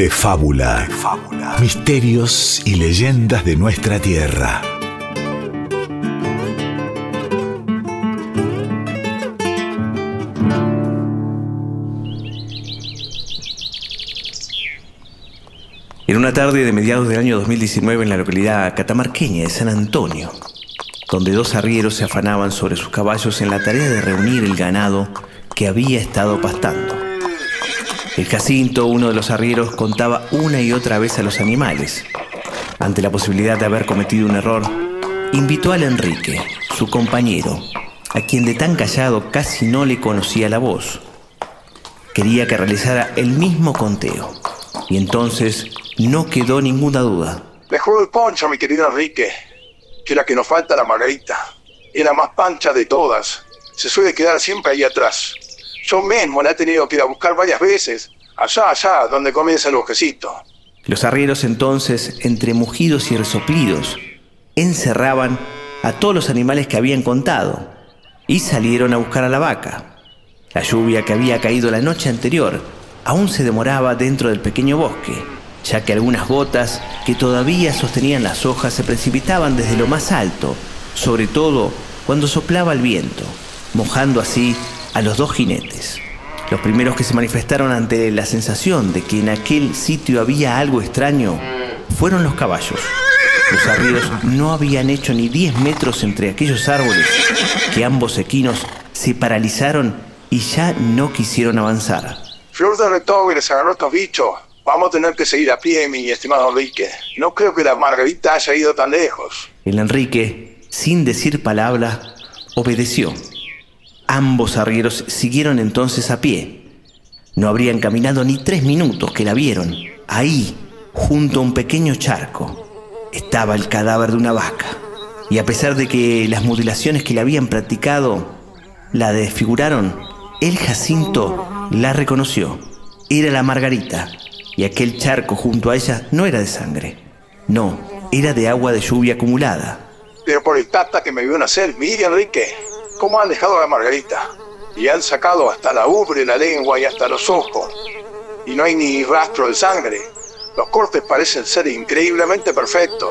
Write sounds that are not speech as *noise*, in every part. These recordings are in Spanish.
de fábula. Misterios y leyendas de nuestra tierra. En una tarde de mediados del año 2019 en la localidad catamarqueña de San Antonio, donde dos arrieros se afanaban sobre sus caballos en la tarea de reunir el ganado que había estado pastando. El Jacinto, uno de los arrieros, contaba una y otra vez a los animales. Ante la posibilidad de haber cometido un error, invitó al Enrique, su compañero, a quien de tan callado casi no le conocía la voz. Quería que realizara el mismo conteo. Y entonces no quedó ninguna duda. Mejor el poncho, mi querido Enrique, que la que nos falta la Margarita. Es la más pancha de todas. Se suele quedar siempre ahí atrás. Yo mismo la he tenido que ir a buscar varias veces, allá, allá, donde comienza el bosquecito. Los arrieros entonces, entre mugidos y resoplidos, encerraban a todos los animales que habían contado y salieron a buscar a la vaca. La lluvia que había caído la noche anterior aún se demoraba dentro del pequeño bosque, ya que algunas gotas que todavía sostenían las hojas se precipitaban desde lo más alto, sobre todo cuando soplaba el viento, mojando así a los dos jinetes. Los primeros que se manifestaron ante la sensación de que en aquel sitio había algo extraño fueron los caballos. Los arrieros no habían hecho ni 10 metros entre aquellos árboles que ambos equinos se paralizaron y ya no quisieron avanzar. Flor de y les agarró estos bichos. Vamos a tener que seguir a pie, mi estimado Enrique. No creo que la Margarita haya ido tan lejos. El Enrique, sin decir palabra, obedeció. Ambos arrieros siguieron entonces a pie. No habrían caminado ni tres minutos que la vieron. Ahí, junto a un pequeño charco, estaba el cadáver de una vaca. Y a pesar de que las mutilaciones que le habían practicado la desfiguraron, el Jacinto la reconoció. Era la Margarita. Y aquel charco junto a ella no era de sangre. No, era de agua de lluvia acumulada. Pero por el tata que me vio nacer, mire Enrique, cómo han dejado a la Margarita. Y han sacado hasta la ubre, la lengua y hasta los ojos. Y no hay ni rastro de sangre. Los cortes parecen ser increíblemente perfectos.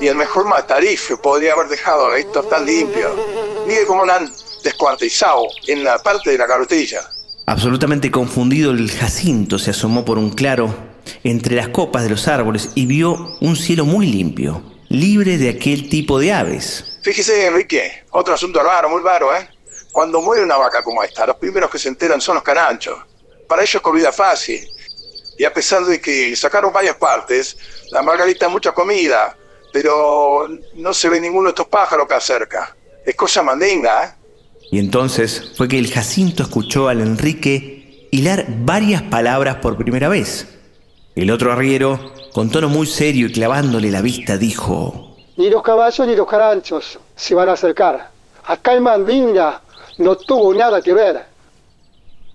Y el mejor matarife podría haber dejado a estos tan limpios. Mire cómo la han descuartizado en la parte de la carotilla. Absolutamente confundido, el Jacinto se asomó por un claro entre las copas de los árboles y vio un cielo muy limpio, libre de aquel tipo de aves. Fíjese, Enrique, otro asunto raro, muy raro, ¿eh? Cuando muere una vaca como esta, los primeros que se enteran son los caranchos. Para ellos es comida fácil. Y a pesar de que sacaron varias partes, la Margarita mucha comida, pero no se ve ninguno de estos pájaros que acerca. Es cosa mandinga, ¿eh? Y entonces fue que el Jacinto escuchó al Enrique hilar varias palabras por primera vez. El otro arriero, con tono muy serio y clavándole la vista, dijo: Ni los caballos ni los caranchos se van a acercar. Acá el Mandinga no tuvo nada que ver.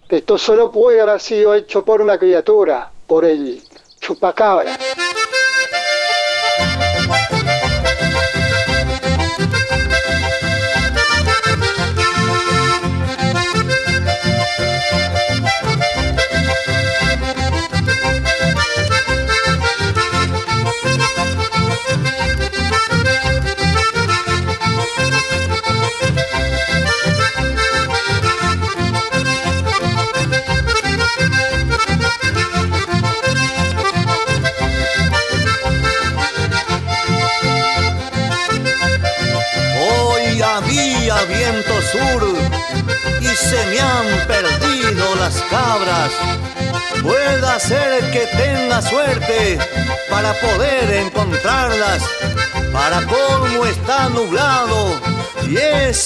Esto solo puede haber sido hecho por una criatura, por el chupacabra.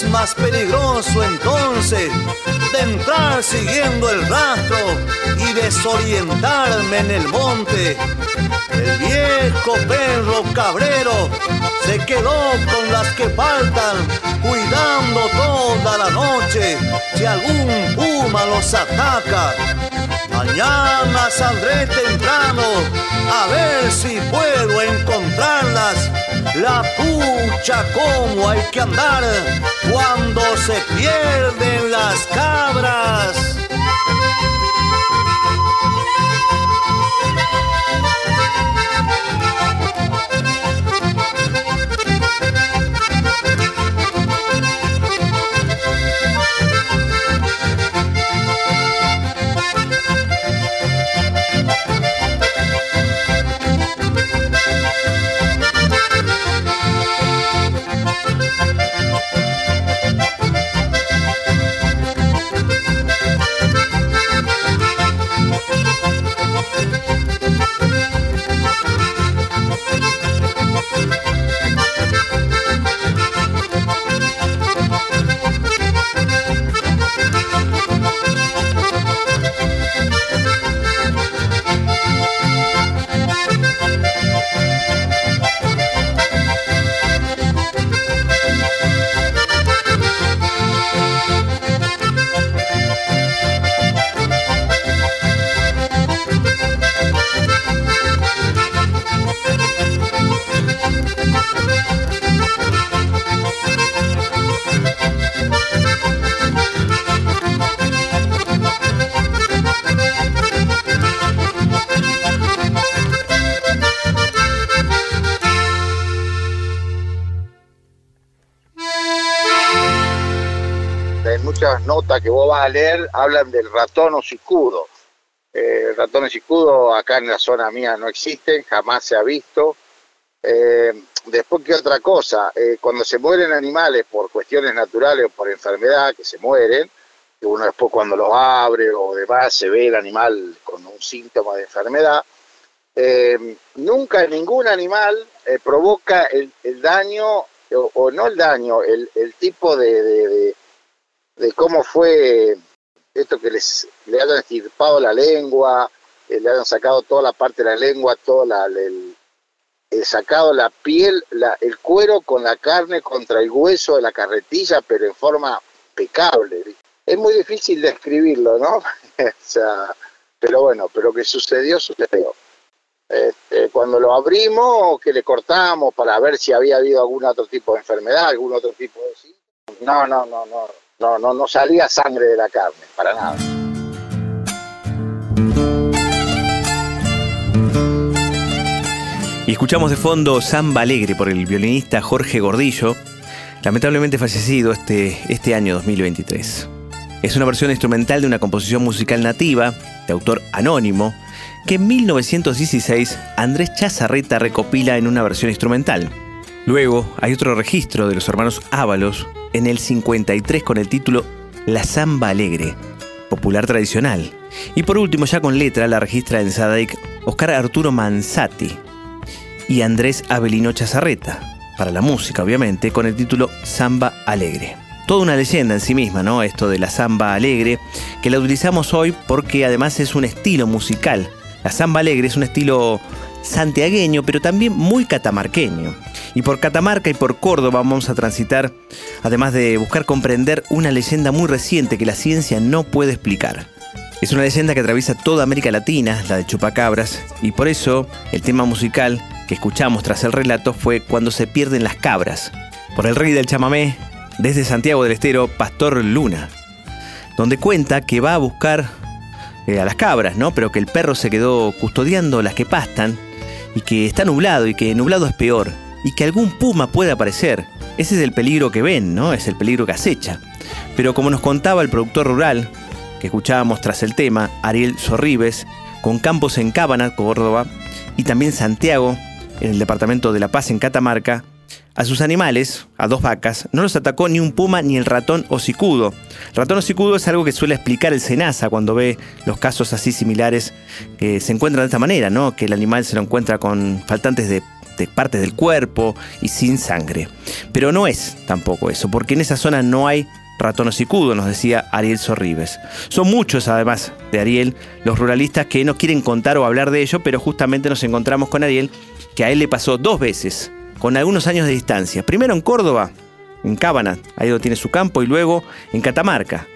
Más peligroso entonces de entrar siguiendo el rastro y desorientarme en el monte. El viejo perro cabrero se quedó con las que faltan, cuidando toda la noche si algún puma los ataca. Mañana saldré temprano a ver si puedo encontrarlas. La pucha, cómo hay que andar cuando se pierden las cabras. Muchas notas que vos vas a leer hablan del ratón osicudo. Eh, ratones escudo acá en la zona mía no existen, jamás se ha visto. Eh, después, ¿qué otra cosa? Eh, cuando se mueren animales por cuestiones naturales o por enfermedad, que se mueren, que uno después cuando los abre o demás se ve el animal con un síntoma de enfermedad, eh, nunca ningún animal provoca el, daño, o, no el daño, el, tipo de cómo fue esto que les le hayan estirpado la lengua, eh, le hayan sacado toda la parte de la lengua, toda la, el, sacado la piel, la, el cuero con la carne contra el hueso de la carretilla, pero en forma impecable. Es muy difícil describirlo, ¿no? *laughs* o sea, pero bueno, pero que sucedió, sucedió. Este, cuando lo abrimos, que le cortamos para ver si había habido algún otro tipo de enfermedad, algún otro tipo de No, no, no, no no, no, no salía sangre de la carne, para nada. Y escuchamos de fondo Samba Alegre por el violinista Jorge Gordillo, lamentablemente fallecido este, este año 2023. Es una versión instrumental de una composición musical nativa, de autor anónimo, que en 1916 Andrés Chazarreta recopila en una versión instrumental. Luego hay otro registro de los hermanos Ábalos en el 53 con el título La Zamba Alegre, popular tradicional. Y por último, ya con letra, la registra en Sadaic Oscar Arturo Manzati y Andrés Avelino Chazarreta, para la música obviamente, con el título Samba Alegre. Toda una leyenda en sí misma, ¿no? Esto de la samba alegre, que la utilizamos hoy porque además es un estilo musical. La samba alegre es un estilo santiagueño, pero también muy catamarqueño. Y por Catamarca y por Córdoba vamos a transitar, además de buscar comprender una leyenda muy reciente que la ciencia no puede explicar. Es una leyenda que atraviesa toda América Latina, la de Chupacabras, y por eso el tema musical que escuchamos tras el relato fue Cuando se pierden las cabras, por el rey del chamamé, desde Santiago del Estero, Pastor Luna, donde cuenta que va a buscar eh, a las cabras, ¿no? Pero que el perro se quedó custodiando las que pastan y que está nublado y que nublado es peor y que algún puma puede aparecer. Ese es el peligro que ven, ¿no? Es el peligro que acecha. Pero como nos contaba el productor rural, que escuchábamos tras el tema, Ariel Sorribes, con campos en Cábana, Córdoba, y también Santiago, en el departamento de La Paz, en Catamarca, a sus animales, a dos vacas, no los atacó ni un puma ni el ratón hocicudo. Ratón hocicudo es algo que suele explicar el SENASA cuando ve los casos así similares que se encuentran de esta manera, ¿no? Que el animal se lo encuentra con faltantes de partes del cuerpo y sin sangre. Pero no es tampoco eso, porque en esa zona no hay ratón hocicudo, nos decía Ariel Sorribes. Son muchos, además de Ariel, los ruralistas que no quieren contar o hablar de ello, pero justamente nos encontramos con Ariel, que a él le pasó dos veces, con algunos años de distancia. Primero en Córdoba, en Cábana, ahí donde tiene su campo, y luego en Catamarca.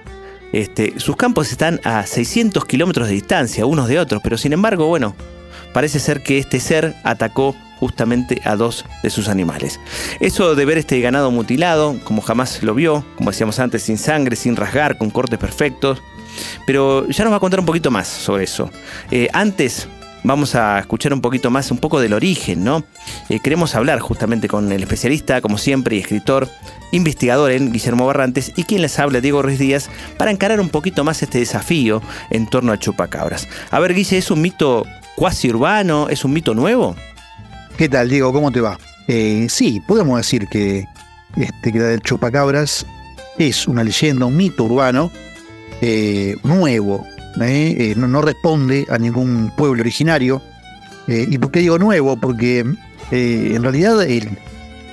Este, sus campos están a 600 kilómetros de distancia unos de otros, pero sin embargo, bueno, parece ser que este ser atacó justamente a dos de sus animales. Eso de ver este ganado mutilado, como jamás lo vio, como decíamos antes, sin sangre, sin rasgar, con cortes perfectos. Pero ya nos va a contar un poquito más sobre eso. Eh, antes vamos a escuchar un poquito más, un poco del origen, ¿no? Eh, queremos hablar justamente con el especialista, como siempre, y escritor, investigador en Guillermo Barrantes, y quien les habla, Diego Ruiz Díaz, para encarar un poquito más este desafío en torno a chupacabras. A ver, Guille, ¿es un mito cuasi urbano? ¿Es un mito nuevo? ¿Qué tal, Diego? ¿Cómo te va? Eh, sí, podemos decir que, este, que la del Chupacabras es una leyenda, un mito urbano eh, nuevo, ¿eh? no, responde a ningún pueblo originario. ¿Y por qué digo nuevo? Porque en realidad el,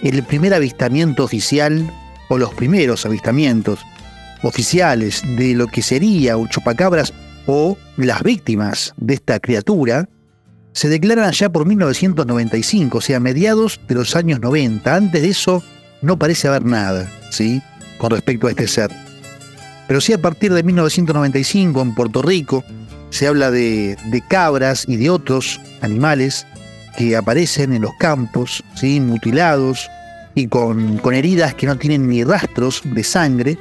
el primer avistamiento oficial, o los primeros avistamientos oficiales de lo que sería un chupacabras o las víctimas de esta criatura, se declaran allá por 1995, o sea, mediados de los años 90. Antes de eso no parece haber nada, ¿sí? Con respecto a este ser. Pero sí a partir de 1995 en Puerto Rico se habla de, cabras y de otros animales que aparecen en los campos, ¿sí? mutilados y con, con heridas que no tienen ni rastros de sangre.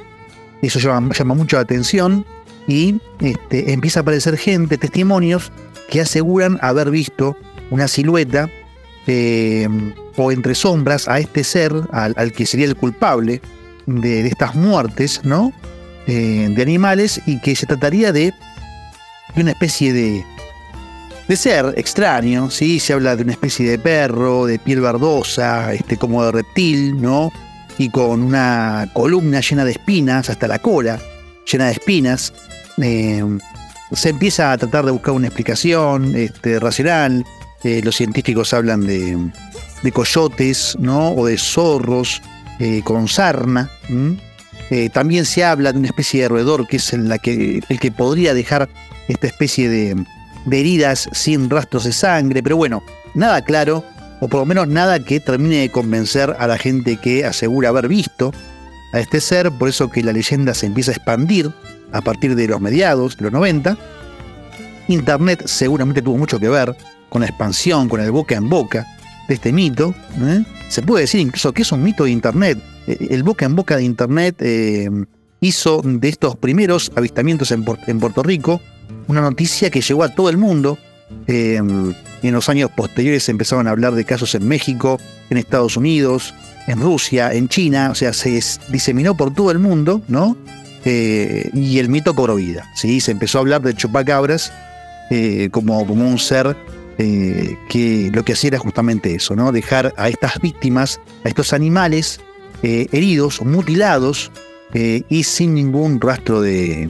Eso llama, llama mucho la atención y este, empieza a aparecer gente, testimonios que aseguran haber visto una silueta eh, o entre sombras a este ser, al, que sería el culpable de, estas muertes, ¿no? eh, de animales y que se trataría de, de una especie de, de ser extraño, ¿sí? Se habla de una especie de perro, de piel verdosa, este, como de reptil, ¿no? Y con una columna llena de espinas, hasta la cola, llena de espinas. Eh, se empieza a tratar de buscar una explicación este, racional. Eh, los científicos hablan de, de, coyotes, ¿no? O de zorros eh, con sarna. también se habla de una especie de roedor que es que, el que podría dejar esta especie de, de heridas sin rastros de sangre, pero bueno, nada claro, o por lo menos nada que termine de convencer a la gente que asegura haber visto a este ser, por eso que la leyenda se empieza a expandir a partir de los mediados de los 90. Internet seguramente tuvo mucho que ver con la expansión, con el boca en boca de este mito. ¿eh? Se puede decir incluso que es un mito de Internet. Eh, el boca en boca de Internet eh, hizo de estos primeros avistamientos en, en Puerto Rico una noticia que llegó a todo el mundo. Eh, en los años posteriores empezaron a hablar de casos en México, en Estados Unidos, en Rusia, en China, o sea, se diseminó por todo el mundo, ¿no? Eh, y el mito cobró vida, ¿sí? Se empezó a hablar de chupacabras eh, como, como un ser que lo que hacía era justamente eso, ¿no? Dejar a estas víctimas, a estos animales heridos, mutilados y sin ningún rastro de,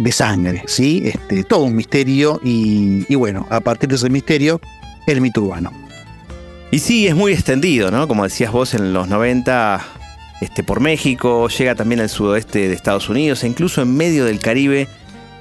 de sangre, ¿sí? Este, todo un misterio y, bueno, a partir de ese misterio, el mito urbano. Y sí, es muy extendido, ¿no? Como decías vos, en los 90 este, por México, llega también al sudoeste de Estados Unidos e incluso en medio del Caribe,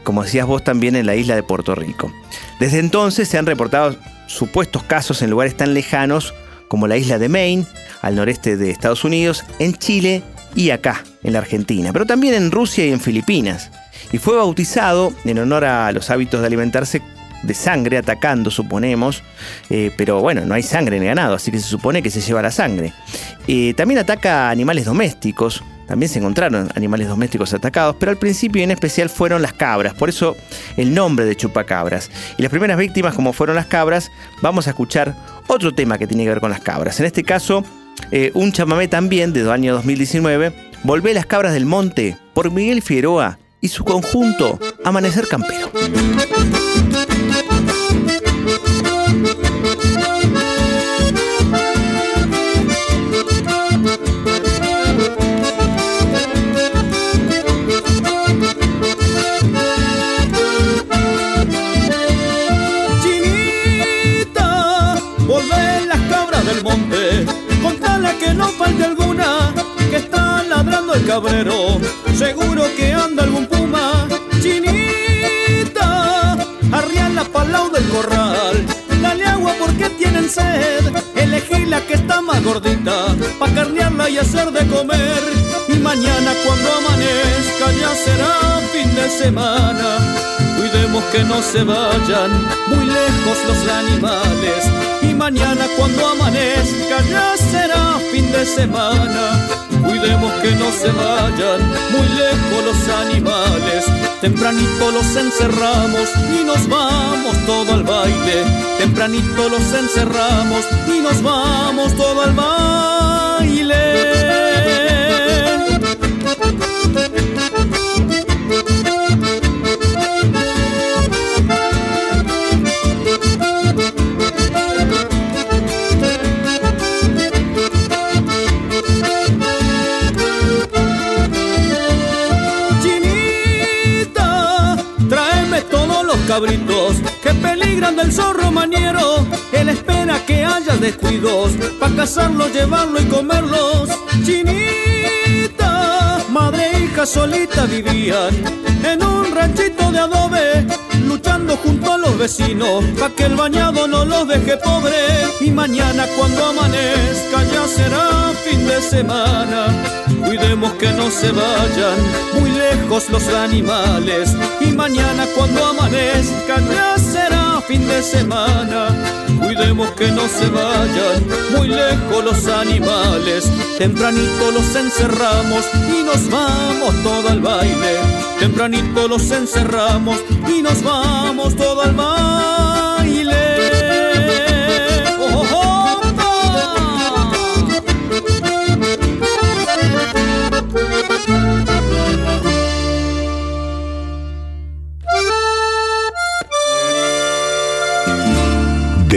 como decías vos también en la isla de Puerto Rico. Desde entonces se han reportado supuestos casos en lugares tan lejanos como la isla de Maine, al noreste de Estados Unidos, en Chile y acá, en la Argentina, pero también en Rusia y en Filipinas y fue bautizado en honor a los hábitos de alimentarse de sangre atacando, suponemos, eh, pero bueno, no hay sangre en el ganado, así que se supone que se lleva la sangre. Eh, también ataca animales domésticos, también se encontraron animales domésticos atacados, pero al principio en especial fueron las cabras, por eso el nombre de chupacabras. Y las primeras víctimas, como fueron las cabras, vamos a escuchar otro tema que tiene que ver con las cabras. En este caso, eh, un chamamé también del año 2019, Volvé las cabras del monte, por Miguel Figueroa y su conjunto Amanecer Campero. No falte alguna, que está ladrando el cabrero, seguro que anda algún puma. Chinita, arriala palau del corral, dale agua porque tienen sed, elegí la que está más gordita, pa' carnearla y hacer de comer. Y mañana cuando amanezca ya será fin de semana. Cuidemos que no se vayan muy lejos los animales. Y mañana cuando amanezca ya será fin de semana. Cuidemos que no se vayan muy lejos los animales. Tempranito los encerramos y nos vamos todo al baile. Tempranito los encerramos y nos vamos todo al baile. Cabritos que peligran del zorro maniero. Él espera que haya descuidos para cazarlos, llevarlo y comerlos. Chinita, madre e hija solita vivían en un ranchito de adobe, luchando junto a los vecinos para que el bañado no los deje pobre. Y mañana cuando amanezca ya será fin de semana. Cuidemos que no se vayan muy lejos los animales. Y mañana cuando amanezca ya será fin de semana. Cuidemos que no se vayan muy lejos los animales. Tempranito los encerramos y nos vamos todo al baile. Tempranito los encerramos y nos vamos todo al baile.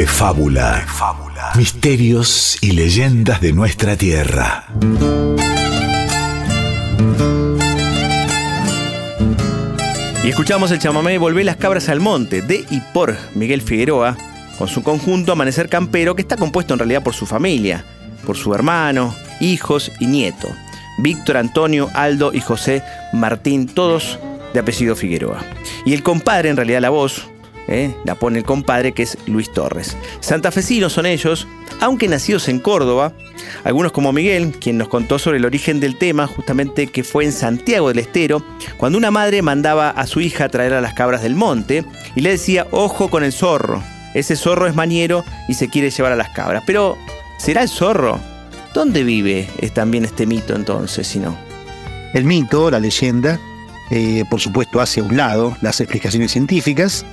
Fábula. fábula. Misterios y leyendas de nuestra tierra. Y escuchamos el chamamé Volvé las cabras al monte de y por Miguel Figueroa, con su conjunto Amanecer Campero, que está compuesto en realidad por su familia, por su hermano, hijos y nieto. Víctor, Antonio, Aldo y José Martín, todos de apellido Figueroa. Y el compadre, en realidad la voz, ¿eh? la pone el compadre que es Luis Torres. Santafesinos son ellos, aunque nacidos en Córdoba, algunos como Miguel, quien nos contó sobre el origen del tema, justamente que fue en Santiago del Estero, cuando una madre mandaba a su hija a traer a las cabras del monte y le decía, ojo con el zorro, ese zorro es maniero y se quiere llevar a las cabras. Pero, ¿será el zorro? ¿Dónde vive también este mito entonces, si no? El mito, la leyenda, eh, por supuesto hace a un lado las explicaciones científicas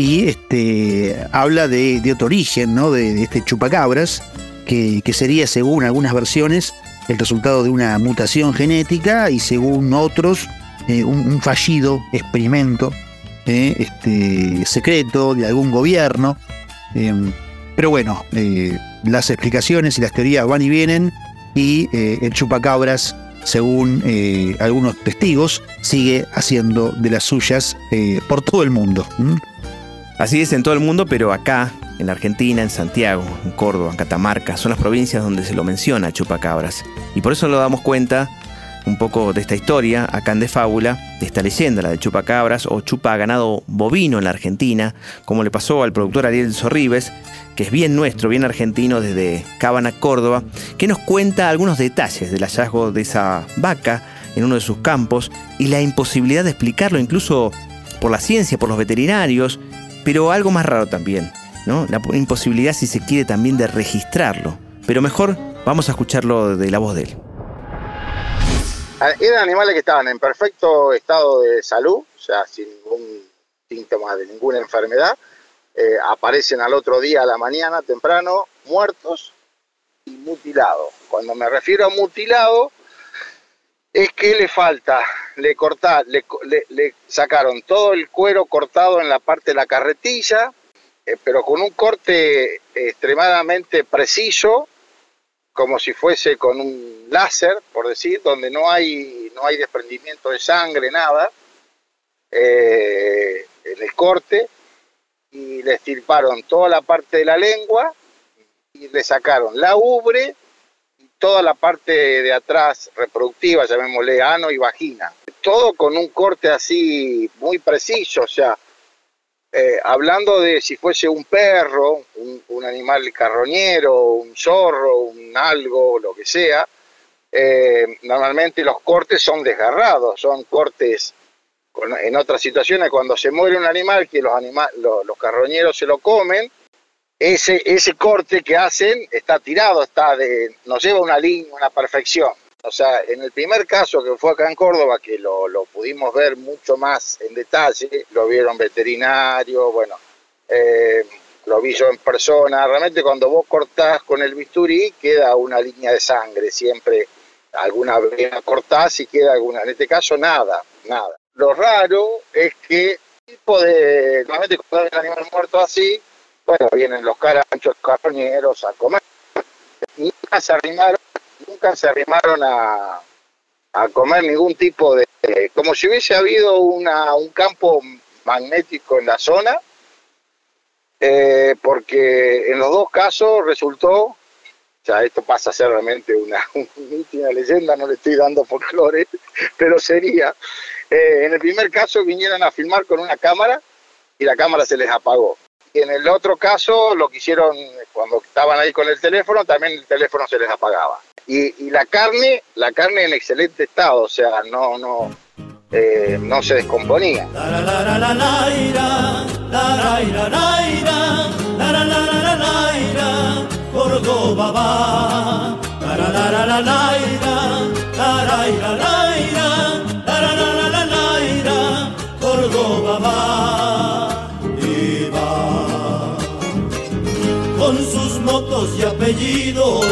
y este, habla de, otro origen, ¿no? de, este chupacabras, que, sería, según algunas versiones, el resultado de una mutación genética y según otros, eh, un, fallido experimento eh, este, secreto de algún gobierno. Em, pero bueno, eh, las explicaciones y las teorías van y vienen y el chupacabras, según algunos testigos, sigue haciendo de las suyas por todo el mundo. Así es en todo el mundo, pero acá, en la Argentina, en Santiago, en Córdoba, en Catamarca, son las provincias donde se lo menciona chupacabras. Y por eso nos damos cuenta un poco de esta historia, acá en De Fábula, de esta leyenda, la de chupacabras o chupa ganado bovino en la Argentina, como le pasó al productor Ariel Sorribes, que es bien nuestro, bien argentino desde Cábana, Córdoba, que nos cuenta algunos detalles del hallazgo de esa vaca en uno de sus campos y la imposibilidad de explicarlo incluso por la ciencia, por los veterinarios pero algo más raro también, ¿no? La imposibilidad, si se quiere, también de registrarlo. Pero mejor vamos a escucharlo de la voz de él. Ah, eran animales que estaban en perfecto estado de salud, o sea, sin ningún síntoma de ninguna enfermedad. Eh, aparecen al otro día a la mañana temprano muertos y mutilados. Cuando me refiero a mutilado, es que le falta, le corta, le, sacaron todo el cuero cortado en la parte de la carretilla, eh, pero con un corte extremadamente preciso, como si fuese con un láser, por decir, donde no hay, no hay desprendimiento de sangre, nada, eh, en el corte, y le estirparon toda la parte de la lengua y le sacaron la ubre toda la parte de atrás reproductiva, llamémosle ano y vagina. Todo con un corte así muy preciso, o sea, eh, hablando de si fuese un perro, un, animal carroñero, un zorro, un algo, lo que sea, eh, normalmente los cortes son desgarrados, son cortes en otras situaciones cuando se muere un animal que los, los carroñeros se lo comen, ese, ese corte que hacen está tirado, está de, nos lleva una línea, una perfección. O sea, en el primer caso que fue acá en Córdoba, que lo, pudimos ver mucho más en detalle, lo vieron veterinario, bueno, eh, lo vi yo en persona. Realmente cuando vos cortás con el bisturí queda una línea de sangre, siempre alguna vena cortás y queda alguna. En este caso nada, nada. Lo raro es que tipo de, normalmente cuando un animal muerto así, bueno, vienen los caranchos, carroñeros a comer. Nunca se arrimaron, nunca se arrimaron a, comer ningún tipo de, como si hubiese habido una, un campo magnético en la zona, eh, porque en los dos casos resultó, o sea, esto pasa a ser realmente una, *laughs* una leyenda, no le estoy dando folclore, pero sería, eh, en el primer caso vinieron a filmar con una cámara y la cámara se les apagó. Y en el otro caso, lo que hicieron cuando estaban ahí con el teléfono, también el teléfono se les apagaba. Y, la carne, la carne en excelente estado, o sea, no, no, eh, no se descomponía. Y apellidos,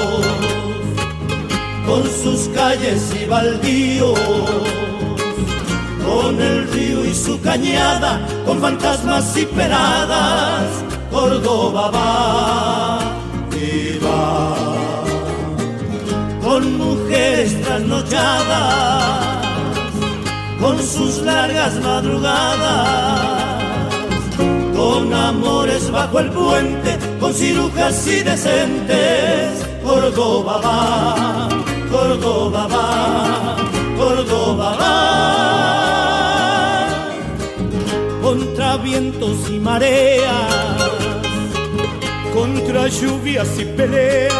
con sus calles y baldíos, con el río y su cañada, con fantasmas y peradas, Córdoba va y va. Con mujeres trasnochadas, con sus largas madrugadas, con amores bajo el puente, con cirujas y decentes. Córdoba va, Córdoba va, Córdoba va contra vientos y mareas, contra lluvias y peleas.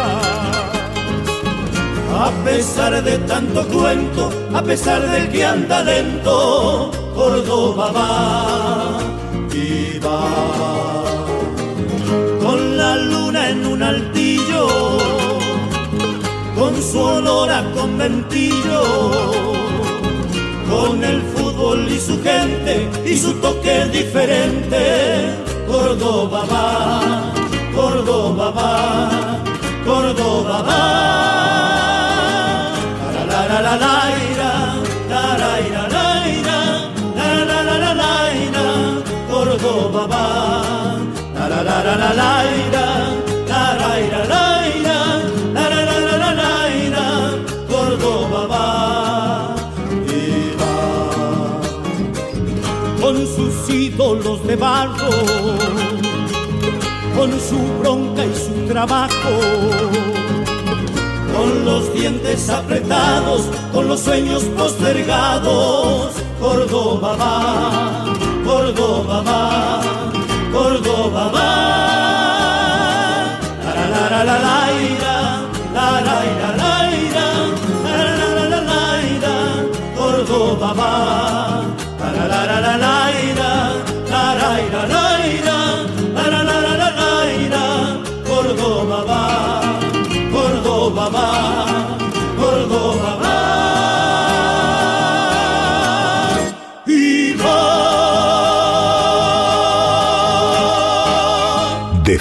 A pesar de tanto cuento, a pesar del que anda lento, Córdoba va y va. Con la luna en un altillo, con su olor a conventillo, con el y su gente y su toque diferente. Córdoba va, Córdoba va, Córdoba va. La la la la la la la la la la la la la la la la Córdoba va va con sus ídolos de barro con su bronca y su trabajo con los dientes apretados, con los sueños postergados, Córdoba va, Córdoba va, Córdoba va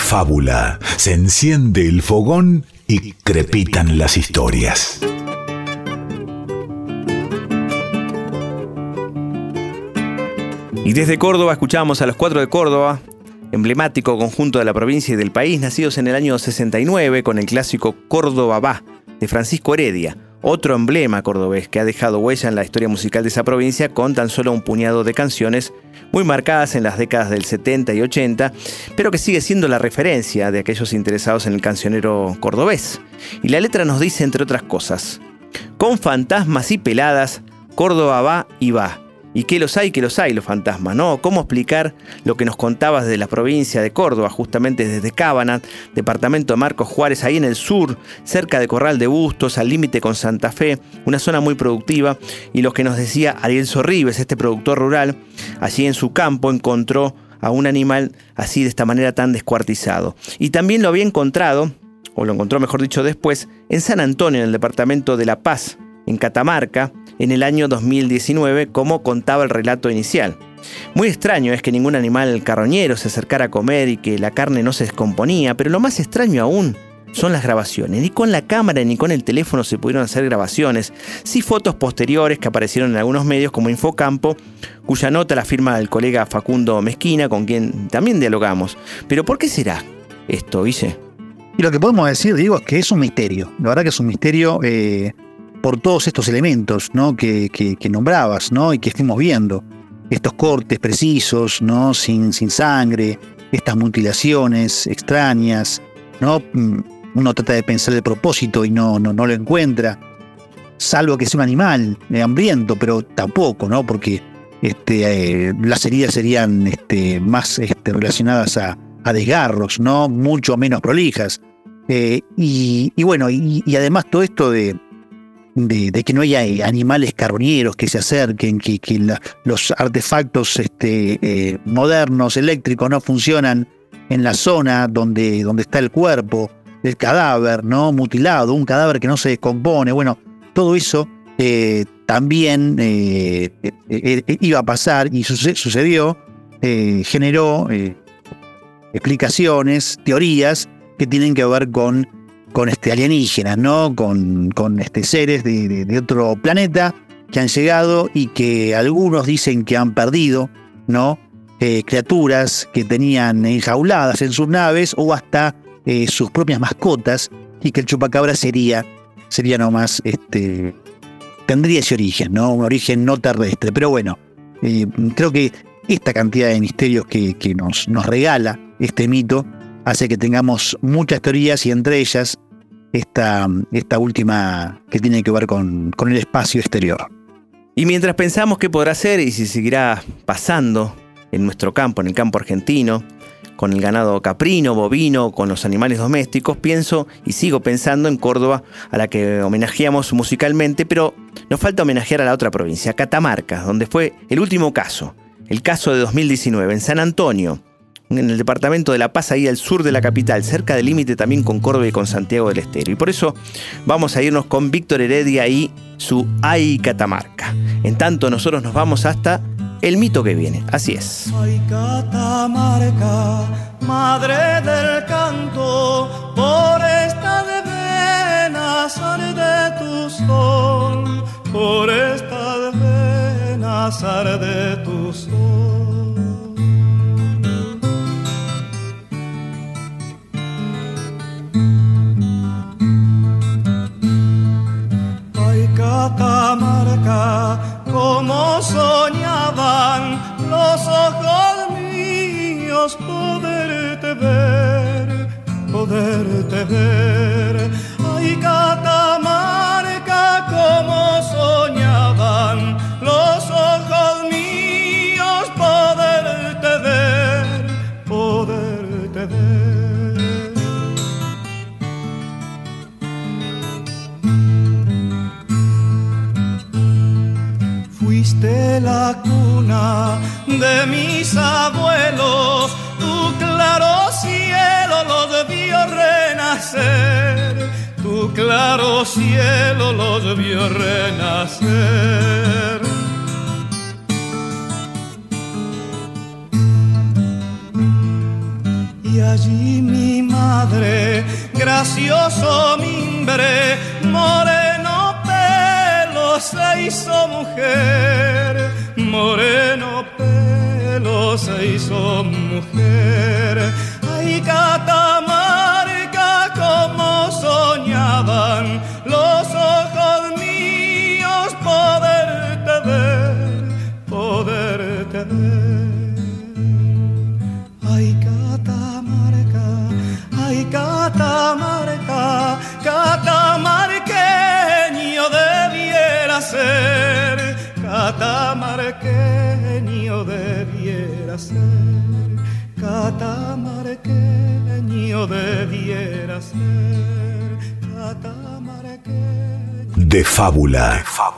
fábula se enciende el fogón y crepitan las historias. Y desde Córdoba escuchamos a los cuatro de Córdoba, emblemático conjunto de la provincia y del país, nacidos en el año 69 con el clásico Córdoba va, de Francisco Heredia, otro emblema cordobés que ha dejado huella en la historia musical de esa provincia con tan solo un puñado de canciones muy marcadas en las décadas del 70 y 80, pero que sigue siendo la referencia de aquellos interesados en el cancionero cordobés. Y la letra nos dice, entre otras cosas, con fantasmas y peladas, Córdoba va y va y que los hay, que los hay los fantasmas, ¿no? ¿Cómo explicar lo que nos contabas de la provincia de Córdoba, justamente desde Cábana, departamento de Marcos Juárez, ahí en el sur, cerca de Corral de Bustos, al límite con Santa Fe, una zona muy productiva, y lo que nos decía Ariel Sorribes, este productor rural, allí en su campo encontró a un animal así de esta manera tan descuartizado. Y también lo había encontrado, o lo encontró mejor dicho después, en San Antonio, en el departamento de La Paz, en Catamarca, en el año 2019, como contaba el relato inicial. Muy extraño es que ningún animal carroñero se acercara a comer y que la carne no se descomponía, pero lo más extraño aún son las grabaciones. Ni con la cámara ni con el teléfono se pudieron hacer grabaciones, sí fotos posteriores que aparecieron en algunos medios como Infocampo, cuya nota la firma el colega Facundo Mezquina, con quien también dialogamos. Pero ¿por qué será esto, Guille? Y lo que podemos decir, digo, es que es un misterio. La verdad que es un misterio. Eh, por todos estos elementos ¿no? que, nombrabas ¿no? y que estuvimos viendo. Estos cortes precisos, ¿no? sin, sin sangre, estas mutilaciones extrañas. ¿no? Mm, uno trata de pensar el propósito y no, no, no lo encuentra. Salvo que sea un animal eh, hambriento, pero tampoco, ¿no? porque este, eh, las heridas serían este, más este, relacionadas a, desgarros, ¿no? mucho menos prolijas. Eh, y, bueno, y, además todo esto de, de, que no haya eh, animales carroñeros que se acerquen, que, los artefactos este, eh, modernos, eléctricos, no funcionan en la zona donde, donde está el cuerpo, el cadáver, ¿no? Mutilado, un cadáver que no se descompone. Bueno, todo eso eh, también iba a pasar y sucedió, generó explicaciones, teorías que tienen que ver con con este, alienígenas, ¿no? Con, con este, seres de, otro planeta que han llegado y que algunos dicen que han perdido, ¿no? eh, criaturas que tenían enjauladas en sus naves o hasta eh, sus propias mascotas y que el chupacabra sería, sería nomás, este, tendría ese origen, ¿no? Un origen no terrestre. Pero bueno, eh, creo que esta cantidad de misterios que, nos, nos regala este mito hace que tengamos muchas teorías y entre ellas esta, esta última que tiene que ver con, con el espacio exterior. Y mientras pensamos qué podrá ser y si seguirá pasando en nuestro campo, en el campo argentino, con el ganado caprino, bovino, con los animales domésticos, pienso y sigo pensando en Córdoba, a la que homenajeamos musicalmente, pero nos falta homenajear a la otra provincia, Catamarca, donde fue el último caso, el caso de 2019, en San Antonio, en el departamento de La Paz, ahí al sur de la capital, cerca del límite también con Córdoba y con Santiago del Estero. Y por eso vamos a irnos con Víctor Heredia y su Ay Catamarca. En tanto, nosotros nos vamos hasta el mito que viene. Así es. Ay, Catamarca, madre del canto, por esta de venas de tu sol, por esta de venas de tu sol. Allí mi madre, gracioso mimbre, moreno pelo se hizo mujer, moreno pelo se hizo mujer. Ay, Catamarca, debiera ser, catamarqueño debiera ser, catamarqueño. De fábula. De fábula.